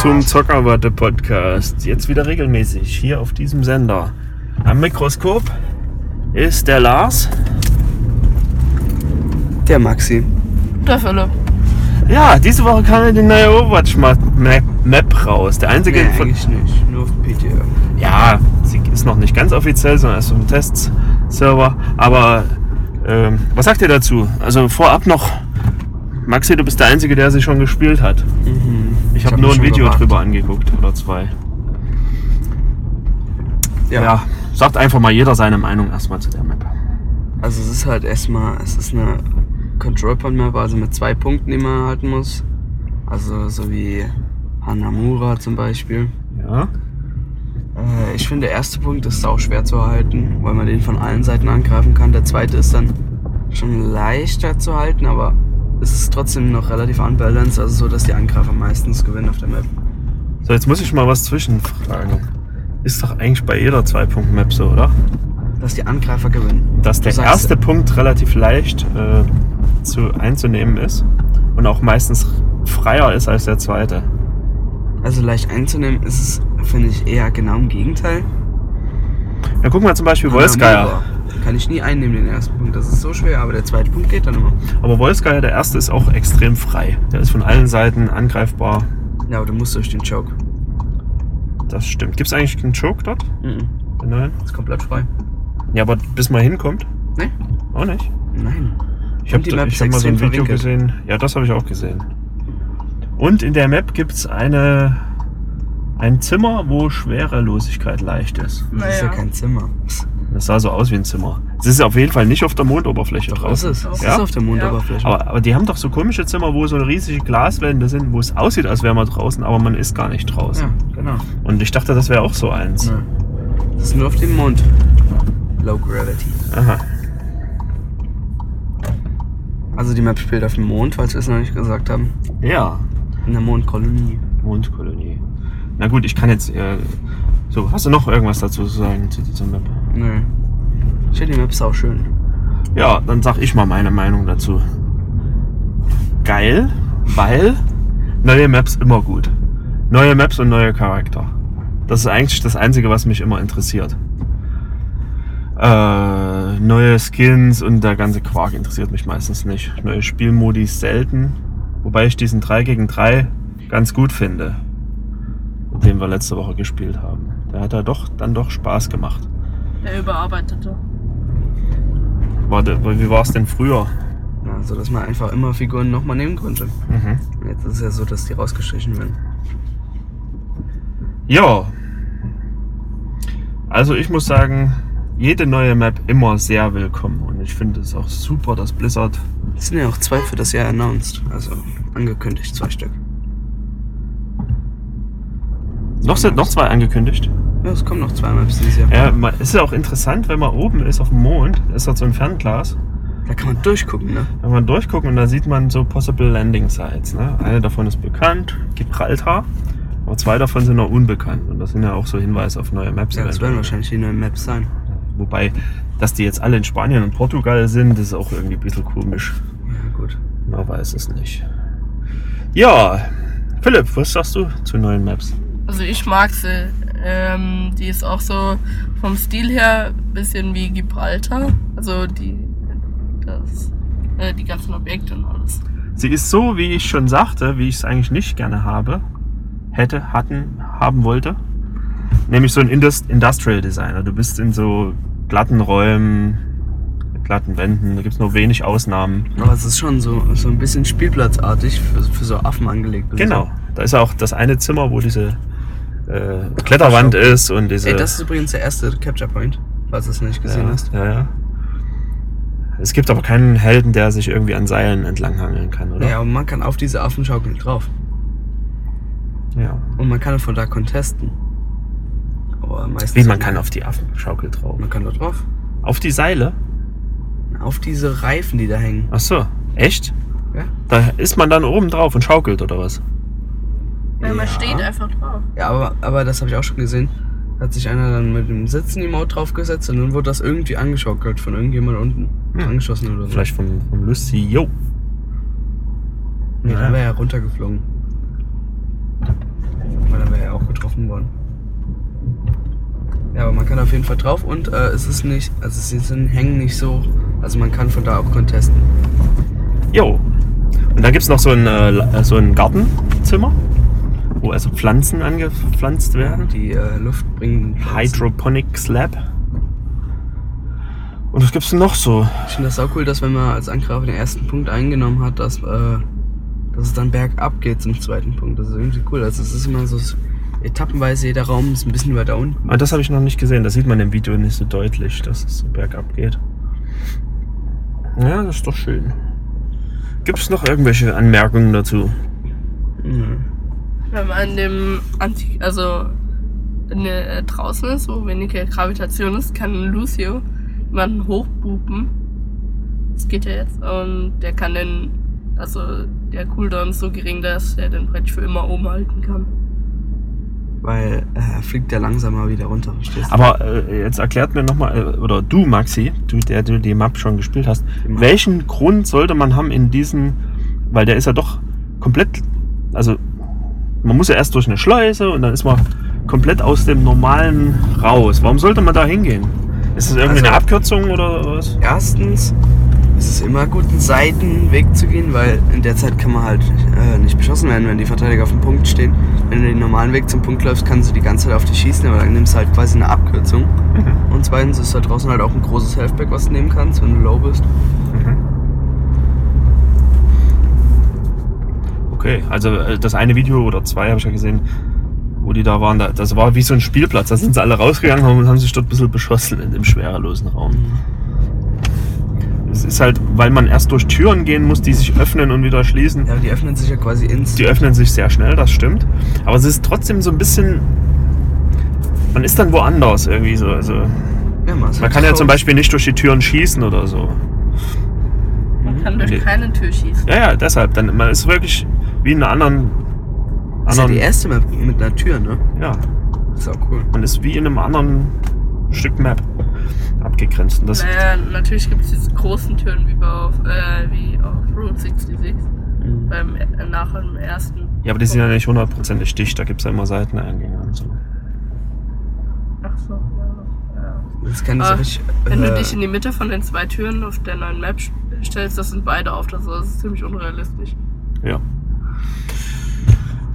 Zum Zockerwatte Podcast. Jetzt wieder regelmäßig hier auf diesem Sender. Am Mikroskop ist der Lars. Der Maxi. Der Philipp. Ja, diese Woche kam die neue Overwatch Map, Map raus. Der einzige Nee, von. eigentlich nicht. Nur auf PTR. Ja, sie ist noch nicht ganz offiziell, sondern erst auf dem Testserver. Aber ähm, was sagt ihr dazu? Also vorab noch. Maxi, du bist der Einzige, der sie schon gespielt hat. Mhm. Ich habe hab nur ein Video gewagt. drüber angeguckt oder zwei. Ja. Ja, sagt einfach mal jeder seine Meinung erstmal zu der Map. Also es ist halt erstmal, es ist eine Control Point Map, also mit zwei Punkten, die man halten muss. Also so wie Hanamura zum Beispiel. Ja. Äh, ich finde der erste Punkt ist auch schwer zu halten, weil man den von allen Seiten angreifen kann. Der zweite ist dann schon leichter zu halten, aber es ist trotzdem noch relativ unbalanced, also so, dass die Angreifer meistens gewinnen auf der Map. So, jetzt muss ich mal was zwischenfragen. Ist doch eigentlich bei jeder Zwei-Punkt-Map so, oder? Dass die Angreifer gewinnen. Dass der Du sagst- erste Punkt relativ leicht äh, zu, einzunehmen ist und auch meistens freier ist als der zweite. Also leicht einzunehmen ist es, finde ich, eher genau im Gegenteil. Ja, guck mal zum Beispiel Wolfsgeier. Kann ich nie einnehmen, den ersten Punkt. Das ist so schwer, aber der zweite Punkt geht dann immer. Aber Wolfsgeier, der erste, ist auch extrem frei. Der ist von allen Seiten angreifbar. Ja, aber du musst durch den Choke. Das stimmt. Gibt es eigentlich einen Choke dort? Mhm. Den neuen? Ist komplett frei. Ja, aber bis man hinkommt? Ne? Auch nicht. Nein. Ich habe Und die Map ich ist hab mal so ein Video verwinkelt. gesehen. Ja, das habe ich auch gesehen. Und in der Map gibt es eine, ein Zimmer, wo Schwerelosigkeit leicht ist. Das ist ja kein Zimmer. Das sah so aus wie ein Zimmer. Es ist auf jeden Fall nicht auf der Mondoberfläche Doch, draußen. ist es. Es Ja? ist auf der Mondoberfläche. Aber, aber die haben doch so komische Zimmer, wo so riesige Glaswände sind, wo es aussieht, als wäre man draußen, aber man ist gar nicht draußen. ja, genau. Und ich dachte, das wäre auch so eins. Ja. Das ist nur auf dem Mond. Low Gravity. Aha. Also die Map spielt auf dem Mond, falls wir es noch nicht gesagt haben. Ja, In der Mondkolonie. Mondkolonie. Na gut, ich kann jetzt. Äh, so, hast du noch irgendwas dazu zu sagen zu dieser Map? Nö. Ich finde die Map ist auch schön. Ja, dann sag ich mal meine Meinung dazu. Geil, weil neue Maps immer gut. Neue Maps und neue Charakter. Das ist eigentlich das Einzige, was mich immer interessiert. Äh, neue Skins und der ganze Quark interessiert mich meistens nicht. Neue Spielmodi selten. Wobei ich diesen 3 gegen 3 ganz gut finde. Den wir letzte Woche gespielt haben. Der hat ja doch dann doch Spaß gemacht. Der überarbeitete. Warte, wie war es denn früher? Ja, so dass man einfach immer Figuren nochmal nehmen konnte. Mhm. Jetzt ist es ja so, dass die rausgestrichen werden. Ja. Also ich muss sagen, jede neue Map immer sehr willkommen. Und ich finde es auch super, dass Blizzard. Es sind ja auch zwei für das Jahr announced. Also angekündigt, zwei Stück. Noch sind noch zwei angekündigt. Ja, es kommen noch zwei Maps dieses Jahr. Ja, ma- es ist ja auch interessant, wenn man oben ist auf dem Mond, ist dort so ein Fernglas. Da kann man durchgucken, ne? Wenn man durchguckt und da sieht man so Possible Landing Sites. Ne? Eine davon ist bekannt, Gibraltar. Aber zwei davon sind noch unbekannt. Und das sind ja auch so Hinweise auf neue Maps. Ja, das werden wahrscheinlich die neuen Maps sein. Wobei, dass die jetzt alle in Spanien und Portugal sind, ist auch irgendwie ein bisschen komisch. Ja, gut. Man weiß es nicht. Ja, Philipp, was sagst du zu neuen Maps? Also ich mag sie. Ähm, die ist auch so vom Stil her ein bisschen wie Gibraltar. Also die, das, äh, die ganzen Objekte und alles. Sie ist so, wie ich schon sagte, wie ich es eigentlich nicht gerne habe, hätte, hatten, haben wollte. Nämlich so ein Indus Industrial Designer. Du bist in so glatten Räumen, mit glatten Wänden, da gibt es nur wenig Ausnahmen. Aber es ist schon so, so ein bisschen spielplatzartig für, für so Affen angelegt. Genau. Da ist auch das eine Zimmer, wo diese äh, Kletterwand ist und diese. Ey, das ist übrigens der erste Capture Point, falls du es nicht gesehen ja, hast. Ja, ja. Es gibt aber keinen Helden, der sich irgendwie an Seilen entlanghangeln kann, oder? Ja, und man kann auf diese Affenschaukel drauf. ja. Und man kann von da contesten. Aber meistens. Wie, man kann auf die Affenschaukel drauf? Man kann da drauf. Auf die Seile? Auf diese Reifen, die da hängen. Ach so, echt? Ja? Da ist man dann oben drauf und schaukelt oder was? Ja, man steht einfach drauf. Ja, aber, aber das habe ich auch schon gesehen. Hat sich einer dann mit dem Sitzen-Emote draufgesetzt und dann wurde das irgendwie angeschaukelt von irgendjemand unten. Hm. Angeschossen oder so. Vielleicht vom, vom Lucy. Yo. Nee, Ja. dann wäre er runtergeflogen. auch getroffen worden. Ja, aber man kann auf jeden Fall drauf und äh, es ist nicht, also sie sind, hängen nicht so, also man kann von da auch contesten. Jo. Und da gibt es noch so ein, äh, so ein Gartenzimmer, wo also Pflanzen angepflanzt werden. Die äh, Luft bringen. Hydroponics Lab. Und was gibt's denn noch so? Ich finde das auch cool, dass wenn man als Angreifer den ersten Punkt eingenommen hat, dass, äh, dass es dann bergab geht zum zweiten Punkt. Das ist irgendwie cool. Also es ist immer so etappenweise, jeder Raum ist ein bisschen weiter unten. Ah, das habe ich noch nicht gesehen. Das sieht man im Video nicht so deutlich, dass es so bergab geht. Ja, das ist doch schön. Gibt es noch irgendwelche Anmerkungen dazu? Mhm. Wenn man in dem Anti also in der, äh, draußen ist, wo weniger Gravitation ist, kann Lucio jemanden hochbupen. Das geht ja jetzt. Und der kann den, also der Cooldown ist so gering, dass er den Brett für immer oben halten kann. Weil äh, er fliegt ja langsamer wieder runter, verstehst du? Aber äh, jetzt erklärt mir nochmal, äh, oder du Maxi, du, der du die Map schon gespielt hast, welchen Grund sollte man haben in diesen, weil der ist ja doch komplett, also man muss ja erst durch eine Schleuse und dann ist man komplett aus dem Normalen raus. Warum sollte man da hingehen? Ist das irgendwie Also- eine Abkürzung oder was? Erstens ist es immer gut, einen Seitenweg zu gehen, weil in der Zeit kann man halt äh, nicht beschossen werden, wenn die Verteidiger auf dem Punkt stehen. Wenn du den normalen Weg zum Punkt läufst, kannst du die ganze Zeit auf dich schießen, aber dann nimmst du halt quasi eine Abkürzung. Mhm. Und zweitens ist da draußen halt auch ein großes Healthback, was du nehmen kannst, wenn du low bist. Mhm. Okay, also äh, das eine Video oder zwei habe ich ja gesehen, wo die da waren, da, das war wie so ein Spielplatz. Da sind sie alle rausgegangen und haben sich dort ein bisschen beschossen in dem schwerelosen Raum. Es ist halt, weil man erst durch Türen gehen muss, die sich öffnen und wieder schließen. Ja, aber die öffnen sich ja quasi ins. Die öffnen sich sehr schnell, das stimmt. Aber es ist trotzdem so ein bisschen. Man ist dann woanders irgendwie so. Also, ja, man, ist man halt kann ja zum Beispiel nicht durch die Türen schießen oder so. Man kann durch Nee. keine Tür schießen. Ja, ja, deshalb. Dann, man ist wirklich wie in einer anderen. Das ist ja die erste Map mit einer Tür, ne? ja, Das ist auch cool. man ist wie in einem anderen Stück Map abgegrenzt. Und das, Naja, natürlich gibt es diese großen Türen wie, bei auf, äh, wie auf Route 66. Beim, äh, nach dem ersten. ja, aber die sind ja nicht hundertprozentig dicht. Da gibt es ja immer Seiteneingänge und so. Ach so, ja. ja. Das kann ich so Ah, richtig. Wenn du äh, dich in die Mitte von den zwei Türen auf der neuen Map st- stellst, das sind beide auf. Das ist ziemlich unrealistisch. Ja.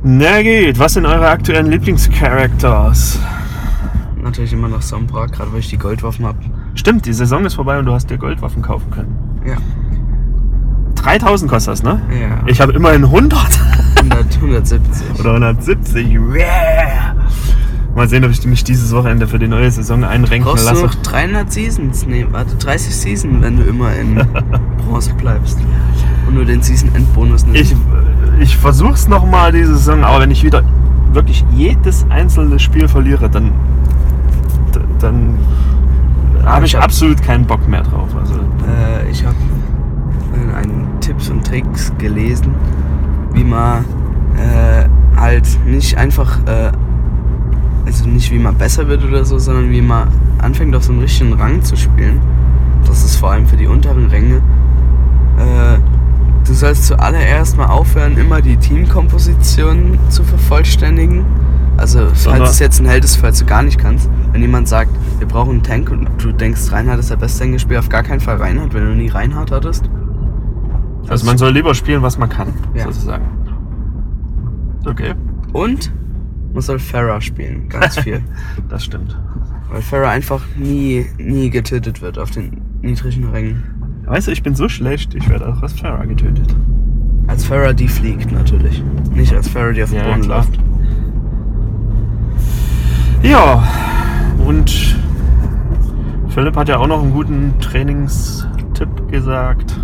Na geht, was sind eure aktuellen Lieblingscharacters? Natürlich immer noch Sombra, gerade weil ich die Goldwaffen hab. Stimmt, die Saison ist vorbei und du hast dir Goldwaffen kaufen können. Ja. 3000 kostet das, ne? Ja. Ich habe immerhin 100 100, 170. oder 170. Yeah. Mal sehen, ob ich mich dieses Wochenende für die neue Saison einrenken Brauchst du lasse. noch 300 Seasons? Nee, warte, 30 Season, wenn du immer in Bronze bleibst. Und nur den Season-Endbonus nimmst. Ich, ich versuch's nochmal diese Saison, aber wenn ich wieder wirklich jedes einzelne Spiel verliere, dann, dann habe ich Ich hab- absolut keinen Bock mehr drauf. Also, Äh, ich habe einen Tipps und Tricks gelesen, wie man äh, halt nicht einfach, äh, also nicht wie man besser wird oder so, sondern wie man anfängt auf so einen richtigen Rang zu spielen. Das ist vor allem für die unteren Ränge. Du sollst zuallererst mal aufhören, immer die Teamkomposition zu vervollständigen. Also Sondern- falls es jetzt ein Held ist, falls du gar nicht kannst. Wenn jemand sagt, wir brauchen einen Tank und du denkst, Reinhard ist der beste Tank-Spieler, auf gar keinen Fall Reinhard, wenn du nie Reinhard hattest. also man soll lieber spielen, was man kann, Ja. sozusagen. Okay, Und man soll Farah spielen, ganz viel. das stimmt. Weil Farah einfach nie, nie getötet wird auf den niedrigen Rängen. Weißt du, ich bin so schlecht, ich werde auch als Farah getötet. Als Farah, die fliegt natürlich. Nicht als Farah, die auf dem Ja, Boden klar. läuft. Ja, und Philipp hat ja auch noch einen guten Trainingstipp gesagt.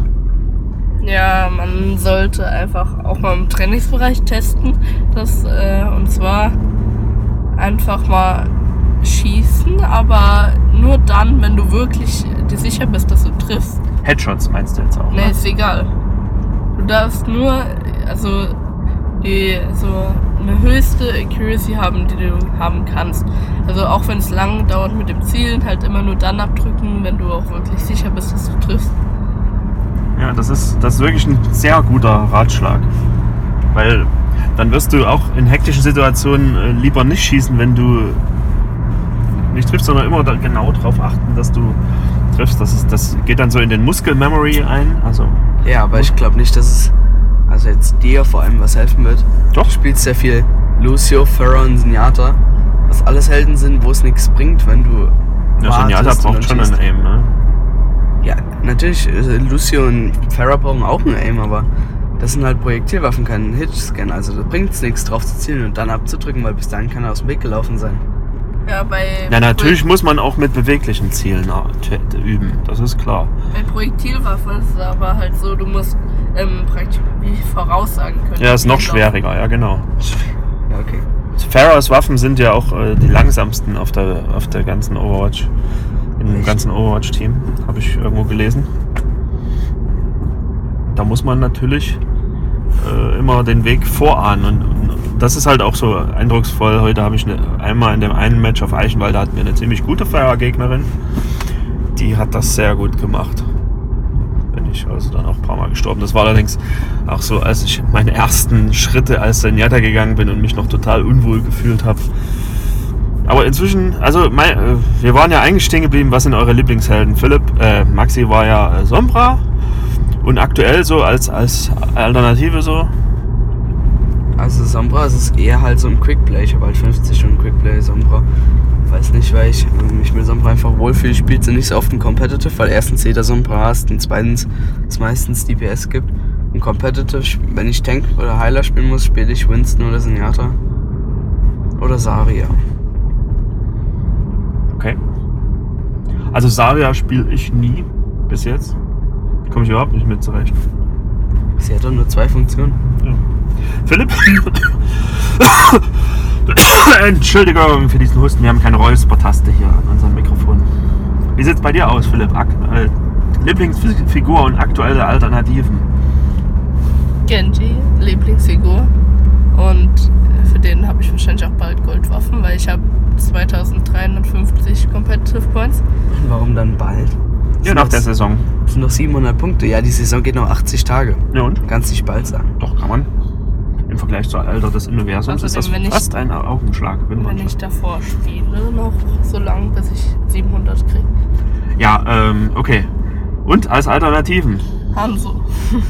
Ja, man sollte einfach auch mal im Trainingsbereich testen. Das, äh, und zwar einfach mal schießen, aber nur dann, wenn du wirklich dir sicher bist, dass du triffst. Headshots meinst du jetzt auch? Ne, Ne? ist egal. Du darfst nur, also, die, so eine höchste Accuracy haben, die du haben kannst. Also auch wenn es lang dauert mit dem Zielen, halt immer nur dann abdrücken, wenn du auch wirklich sicher bist, dass du triffst. Ja, das ist, das ist wirklich ein sehr guter Ratschlag. Weil dann wirst du auch in hektischen Situationen äh, lieber nicht schießen, wenn du nicht triffst, sondern immer genau darauf achten, dass du triffst. Das, ist, das geht dann so in den Muskel-Memory ein. Also, Ja, aber ich glaube nicht, dass es also jetzt dir vor allem was helfen wird. Doch. Du spielst sehr viel Lucio, Farah und Zenyatta, was alles Helden sind, wo es nichts bringt, wenn du ja, und braucht schon dann ein schießt. Aim. Ne? Ja, natürlich, äh, Lucio und Farah brauchen auch ein Aim, aber das sind halt Projektilwaffen, kein Hitscan. Also da bringt es nichts drauf zu zielen und dann abzudrücken, weil bis dahin kann er aus dem Weg gelaufen sein. Ja, bei, Ja, natürlich muss man auch mit beweglichen Zielen üben. Das ist klar. bei Projektilwaffen ist es aber halt so, du musst ähm, praktisch wie voraussagen können. Ja, ist noch genau. schwieriger, ja genau. Ja, okay. Pharaohs Waffen sind ja auch äh, die langsamsten auf der, auf der ganzen Overwatch. In dem Echt? ganzen Overwatch-Team. Habe ich irgendwo gelesen. Da muss man natürlich äh, immer den Weg vorahnen. Und, und das ist halt auch so eindrucksvoll. Heute habe ich eine, einmal in dem einen Match auf Eichenwalde hatten wir eine ziemlich gute Pharaoh-Gegnerin. Die hat das sehr gut gemacht. Bin ich also dann auch ein paar Mal gestorben. Das war allerdings auch so, als ich meine ersten Schritte als Senjata gegangen bin und mich noch total unwohl gefühlt habe. Aber inzwischen, also mein, äh, wir waren ja eigentlich stehen geblieben, was sind eure Lieblingshelden? Philipp, äh, Maxi war ja äh, Sombra und aktuell so als, als Alternative so. Also Sombra, es ist eher halt so ein Quickplay. Ich habe halt 50 Stunden Quickplay Sombra. Weiß nicht, weil ich ähm, mich mit Sombra einfach wohlfühle. Ich spiele sie nicht so oft in Competitive, weil erstens jeder Sombra hast und zweitens es meistens DPS gibt. Und Competitive, wenn ich Tank oder Heiler spielen muss, spiele ich Winston oder Zenyatta. Oder Saria. Okay. Also Saria spiele ich nie bis jetzt. Komme ich überhaupt nicht mit zurecht. Sie hat doch nur zwei Funktionen. Ja. Philipp? Entschuldigung für diesen Husten, wir haben keine Räuspertaste hier an unserem Mikrofon. Wie sieht es bei dir aus, Philipp? Ak äh, Lieblingsfigur und aktuelle Alternativen? Genji, Lieblingsfigur. Und für den habe ich wahrscheinlich auch bald Goldwaffen, weil ich habe 2350 Competitive Points. Und warum dann bald? Ja, nach der Saison. sind noch 700 Punkte. Ja, die Saison geht noch 80 Tage. Ja und? Kannst nicht bald sagen. Doch, kann man. Im Vergleich zur Alter des Universums ist das ich- fast ein Augenschlag. Wenn Wenn ich davor spiele, noch so lange, bis ich 700 kriege. ja, ähm, okay. Und als Alternativen? Hanzo.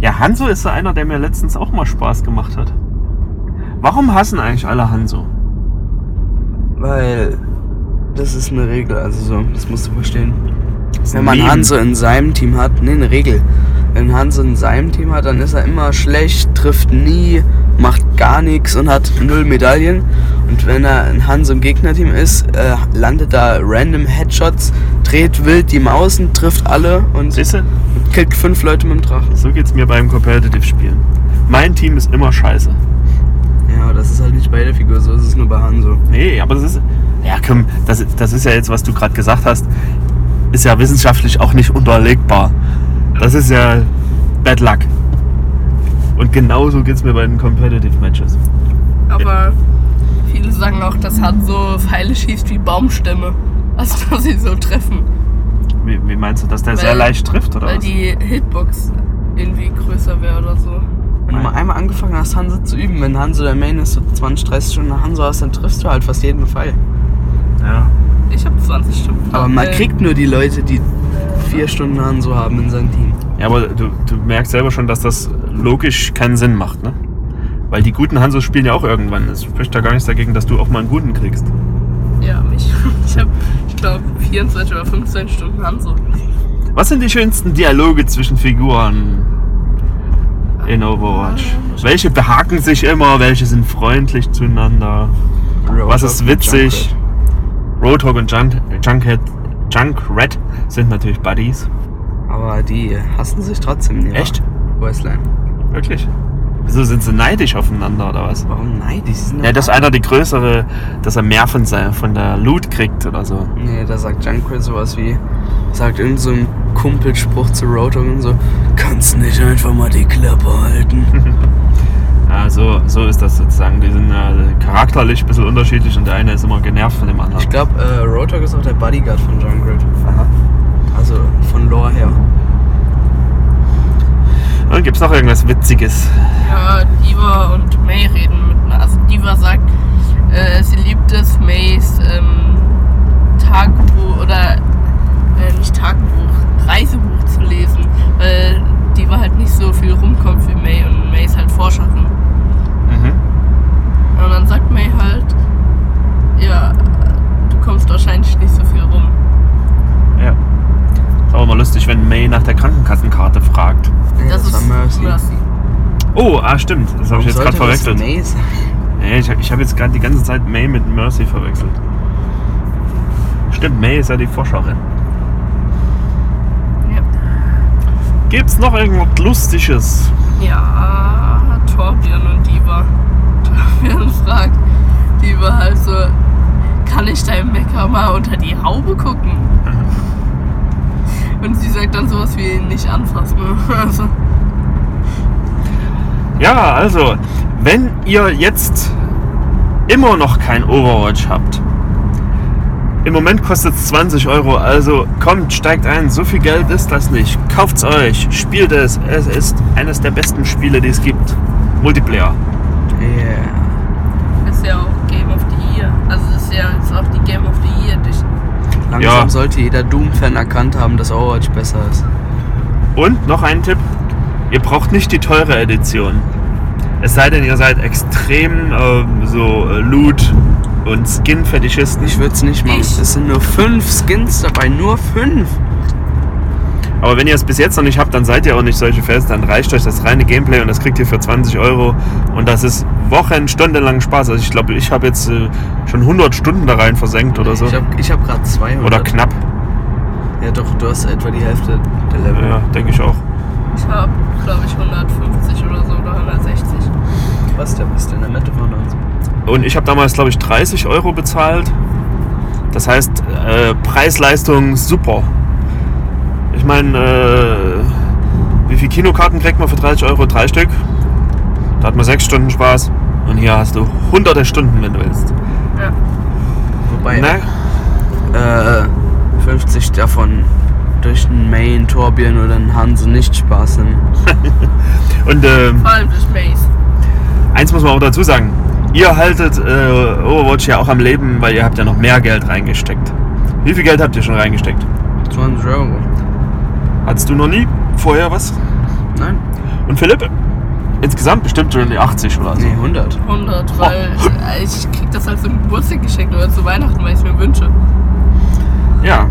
Ja, Hanzo ist so einer, der mir letztens auch mal Spaß gemacht hat. Warum hassen eigentlich alle Hanzo? Weil das ist eine Regel, also so, das musst du verstehen. Wenn man. Hanso in seinem Team hat, ne, eine Regel. Wenn Hanso in seinem Team hat, dann ist er immer schlecht, trifft nie, macht gar nichts und hat null Medaillen. Und wenn er ein Hanso im Gegnerteam ist, äh, landet da random Headshots, dreht wild die Maus und trifft alle und killt fünf Leute mit dem Drachen. So geht's mir beim Competitive-Spielen. Mein Team ist immer scheiße. Ja, das ist halt nicht bei jeder Figur so, das ist nur bei Hanso. Nee, aber das ist. Ja, komm, das, das ist ja jetzt, was du gerade gesagt hast, ist ja wissenschaftlich auch nicht unterlegbar. Das ist ja Bad Luck. Und genauso geht's mir bei den Competitive Matches. Aber viele sagen auch, dass Hanzo Pfeile schießt wie Baumstämme. Also, dass sie so treffen. Wie, wie meinst du, dass der Weil- sehr leicht trifft, oder Weil was? die Hitbox irgendwie größer wäre oder so. Wenn du mal einmal angefangen hast, Hanso zu üben, wenn Hanso der Main ist, so 20, 30 Stunden nach Hanso hast, dann triffst du halt fast jeden Pfeil. Ja. Ich habe 20 Stunden. Aber man äh, kriegt nur die Leute, die vier Stunden Hanso haben in seinem Team. Ja, aber du, du merkst selber schon, dass das logisch keinen Sinn macht, ne? Weil die guten Hansos spielen ja auch irgendwann. Es spricht da gar nichts dagegen, dass du auch mal einen guten kriegst. Ja, mich. Ich habe, ich glaube, 24 oder 15 Stunden Hanzo. Was sind die schönsten Dialoge zwischen Figuren in Overwatch? Welche behaken sich immer, welche sind freundlich zueinander? Was ist Roadhog und witzig? Roadhog und Junk, Junkrat sind natürlich Buddies. Aber die hassen sich trotzdem. ihrer Echt? Wasteland. Wirklich? Wieso sind sie neidisch aufeinander oder was? Warum neidisch? Sind Ja, dass einer die größere, dass er mehr von, sein, von der Loot kriegt oder so. Nee, da sagt Junkrat sowas wie, sagt irgend so ein Kumpelspruch zu Roadhog und so, kannst nicht einfach mal die Klappe halten. Ja, so, so ist das sozusagen. Die sind äh, charakterlich ein bisschen unterschiedlich und der eine ist immer genervt von dem anderen. Ich glaube, äh, Roadhog ist auch der Bodyguard von Junkrat. Aha. Also von Lore her. Und gibt's noch irgendwas Witziges? Ja, Diva und May reden miteinander. Also Diva sagt, äh, sie liebt es, Mays ähm, Tagebuch oder äh, nicht Tagebuch, Reisebuch zu lesen, weil Diva halt nicht so viel rumkommt wie May und May ist halt Forscherin. Mhm. Und dann sagt May halt, ja, du kommst wahrscheinlich nicht so viel rum. Ja. Ist auch mal lustig, wenn May nach der Krankenkassenkarte fragt. Nee, das, war ist Mercy. Mercy. Oh, ah, stimmt. Das habe ich jetzt gerade verwechselt. May sein? Nee, ich, ich habe jetzt gerade die ganze Zeit May mit Mercy verwechselt. Stimmt, May ist ja die Forscherin. Ja. Gibt's noch irgendwas Lustiges? Ja, Torbjörn und Diva. Torbjörn fragt Diva halt so, kann ich deinem Mecker mal unter die Haube gucken? Und sie sagt dann sowas wie nicht anfassen. Also, Ja, also, wenn ihr jetzt immer noch kein Overwatch habt, im Moment kostet es 20 Euro, also kommt, steigt ein, so viel Geld ist das nicht. Kauft's euch, spielt es, es ist eines der besten Spiele, die es gibt. Multiplayer. Yeah. ist ja auch Game of the Year. Also ist ja jetzt auch die Game of the Year Edition. Langsam Ja. sollte jeder Doom-Fan erkannt haben, dass Overwatch besser ist. Und noch ein Tipp, ihr braucht nicht die teure Edition. Es sei denn, ihr seid extrem ähm, so äh, Loot- und Skin-Fetischisten. Ich würde es nicht machen. Ich- Es sind nur fünf Skins dabei, nur fünf. Aber wenn ihr es bis jetzt noch nicht habt, dann seid ihr auch nicht solche Fans. Dann reicht euch das reine Gameplay und das kriegt ihr für 20 Euro. Und das ist Wochen, stundenlang Spaß. Also ich glaube, ich habe jetzt äh, schon 100 Stunden da rein versenkt oder so. Ich habe ich hab gerade 200. Oder knapp. Ja doch, du hast etwa die Hälfte der Level. Ja, denke ich auch. Ich habe, glaube ich, 150 oder so oder 160. Was der bist in der Mitte von uns? Und ich habe damals, glaube ich, 30 Euro bezahlt. Das heißt, äh, Preis-Leistung super. Ich meine, äh, wie viele Kinokarten kriegt man für 30 Euro? Drei Stück. Da hat man sechs Stunden Spaß. Und hier hast du hunderte Stunden, wenn du willst. Ja. Wobei Ne? äh, 50 davon durch einen Main, Torbjörn oder einen Hanse nicht Spaß sind. Und ähm, Vor allem durch Maze. Eins muss man auch dazu sagen. Ihr haltet äh, Overwatch ja auch am Leben, weil ihr habt ja noch mehr Geld reingesteckt. Wie viel Geld habt ihr schon reingesteckt? 20 Euro. Hattest du noch nie vorher was? Nein? Und Philipp? Insgesamt bestimmt schon die 80 oder so. Nee, 100. 100, weil ich, ich krieg das als ein Geburtstag oder zu Weihnachten, weil ich es mir wünsche. Ja.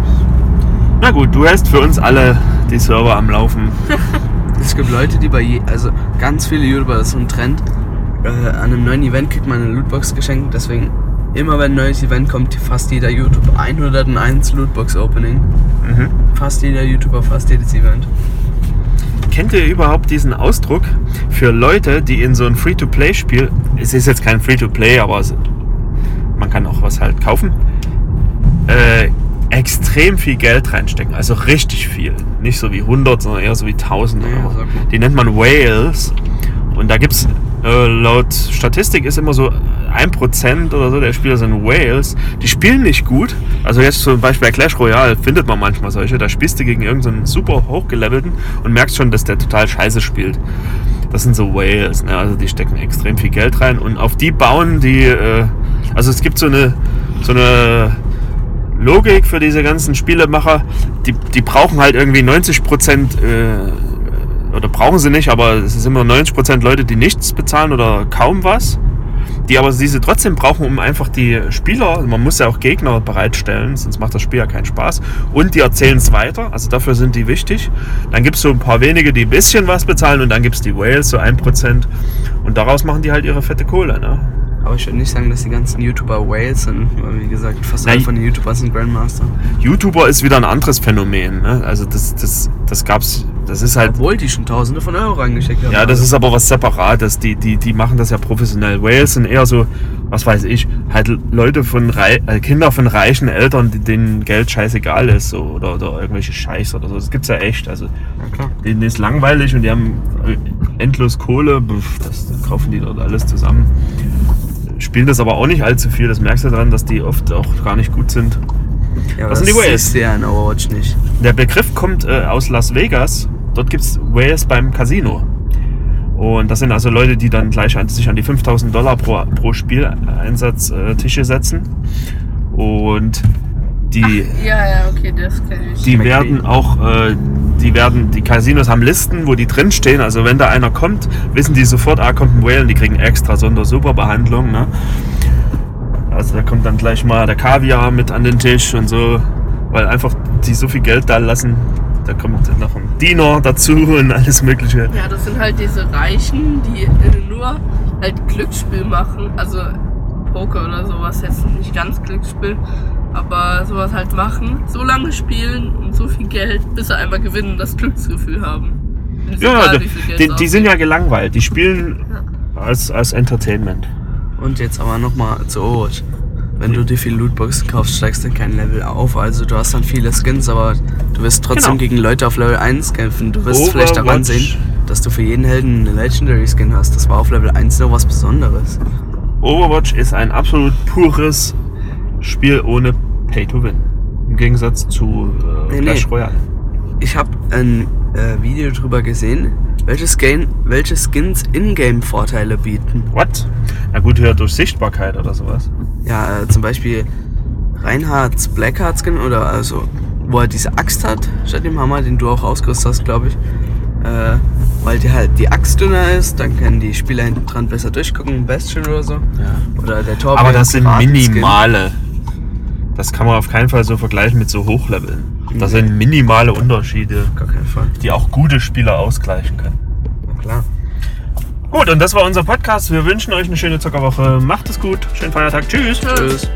Na gut, du hältst für uns alle die Server am Laufen. Es gibt Leute, die bei je, also ganz viele YouTuber, das ist so ein Trend. Äh, an einem neuen Event kriegt man eine Lootbox geschenkt, deswegen immer wenn ein neues Event kommt, fast jeder YouTube 101 Lootbox Opening. Mhm. Fast jeder YouTuber, fast jedes Event. Kennt ihr überhaupt diesen Ausdruck für Leute, die in so ein Free-to-Play-Spiel, es ist jetzt kein Free-to-Play, aber es, man kann auch was halt kaufen, äh, extrem viel Geld reinstecken, also richtig viel. Nicht so wie 100, sondern eher so wie 1000 Ja, sag mal. Die nennt man Whales und da gibt es äh, laut Statistik ist immer so 1% oder so der Spieler sind Whales. Die spielen nicht gut. Also jetzt zum Beispiel bei Clash Royale findet man manchmal solche. Da spielst du gegen irgendeinen super hochgelevelten und merkst schon, dass der total scheiße spielt. Das sind so Whales, ne? also die stecken extrem viel Geld rein und auf die bauen die, äh, also es gibt so eine, so eine Logik für diese ganzen Spielemacher, die, die brauchen halt irgendwie 90 Prozent, äh, oder brauchen sie nicht, aber es sind immer 90 Prozent Leute, die nichts bezahlen oder kaum was, die aber diese trotzdem brauchen, um einfach die Spieler, man muss ja auch Gegner bereitstellen, sonst macht das Spiel ja keinen Spaß, und die erzählen es weiter, also dafür sind die wichtig. Dann gibt es so ein paar wenige, die ein bisschen was bezahlen und dann gibt es die Whales, so 1%, und daraus machen die halt ihre fette Kohle, ne? Aber ich würde nicht sagen, dass die ganzen YouTuber Whales sind, weil wie gesagt, fast alle von den YouTubern sind Grandmaster. YouTuber ist wieder ein anderes Phänomen, ne? Also das, das, das gab's, das ist halt Obwohl die schon Tausende von Euro reingesteckt haben. Ja, das ist aber was Separates. Die, die, die machen das ja professionell. Wales sind eher so, was weiß ich, halt Leute von Rei äh, Kinder von reichen Eltern, denen Geld scheißegal ist, so, oder, oder irgendwelche Scheiß oder so. Das gibt's ja echt. Also, Ja, klar. denen ist langweilig und die haben äh, endlos Kohle. Das, dann kaufen die dort alles zusammen. Spielen das aber auch nicht allzu viel. Das merkst du daran, dass die oft auch gar nicht gut sind. Ja, Was sind die das Whales? du ja in Overwatch nicht. Der Begriff kommt äh, aus Las Vegas. Dort gibt's Whales beim Casino. Und das sind also Leute, die dann gleich an, sich an die 5000 Dollar pro, pro Spieleinsatz äh, Tische setzen. Und die, Ja, ja, okay, das kenne ich. die werden auch, äh, die werden, die Casinos haben Listen, wo die drinstehen. Also wenn da einer kommt, wissen die sofort, ah, kommt ein Whale und die kriegen extra Sonder-Super-Behandlung. Ne? Also da kommt dann gleich mal der Kaviar mit an den Tisch und so, weil einfach die so viel Geld da lassen. Da kommt noch ein Diener dazu und alles Mögliche. Ja, das sind halt diese Reichen, die nur halt Glücksspiel machen. Also Poker oder sowas, jetzt nicht ganz Glücksspiel, aber sowas halt machen. So lange spielen und so viel Geld, bis sie einmal gewinnen und das Glücksgefühl haben. Ja, egal, die, die, sind ja gelangweilt. Die spielen als, als Entertainment. Und jetzt aber nochmal zu Overwatch. Wenn du dir viel Lootboxen kaufst, steigst du kein Level auf. Also du hast dann viele Skins, aber du wirst trotzdem Genau. gegen Leute auf Level 1 kämpfen. Du wirst vielleicht daran sehen, dass du für jeden Helden eine Legendary Skin hast. Das war auf Level 1 noch was Besonderes. Overwatch ist ein absolut pures Spiel ohne Pay to Win. Im Gegensatz zu äh, Nee, Clash nee. Royale. Ich habe ein äh, Video drüber gesehen, welche, Skin, welche Skins Ingame-Vorteile bieten. What? Na gut, ja, durch Sichtbarkeit oder sowas. Ja, äh, zum Beispiel Reinhards Blackheart Skin oder also, wo er diese Axt hat, statt dem Hammer, den du auch ausgerüstet hast, glaube ich. Äh, weil die halt die Axt dünner ist, dann können die Spieler hinten dran besser durchgucken, Bastion oder so. Oder der Tor. Aber das sind minimale. Das kann man auf keinen Fall so vergleichen mit so Hochleveln. Das sind minimale Unterschiede, Gar keinen Fall. die auch gute Spieler ausgleichen können. Na klar. Gut, und das war unser Podcast. Wir wünschen euch eine schöne Zockerwoche. Macht es gut. Schönen Feiertag. Tschüss. Tschüss.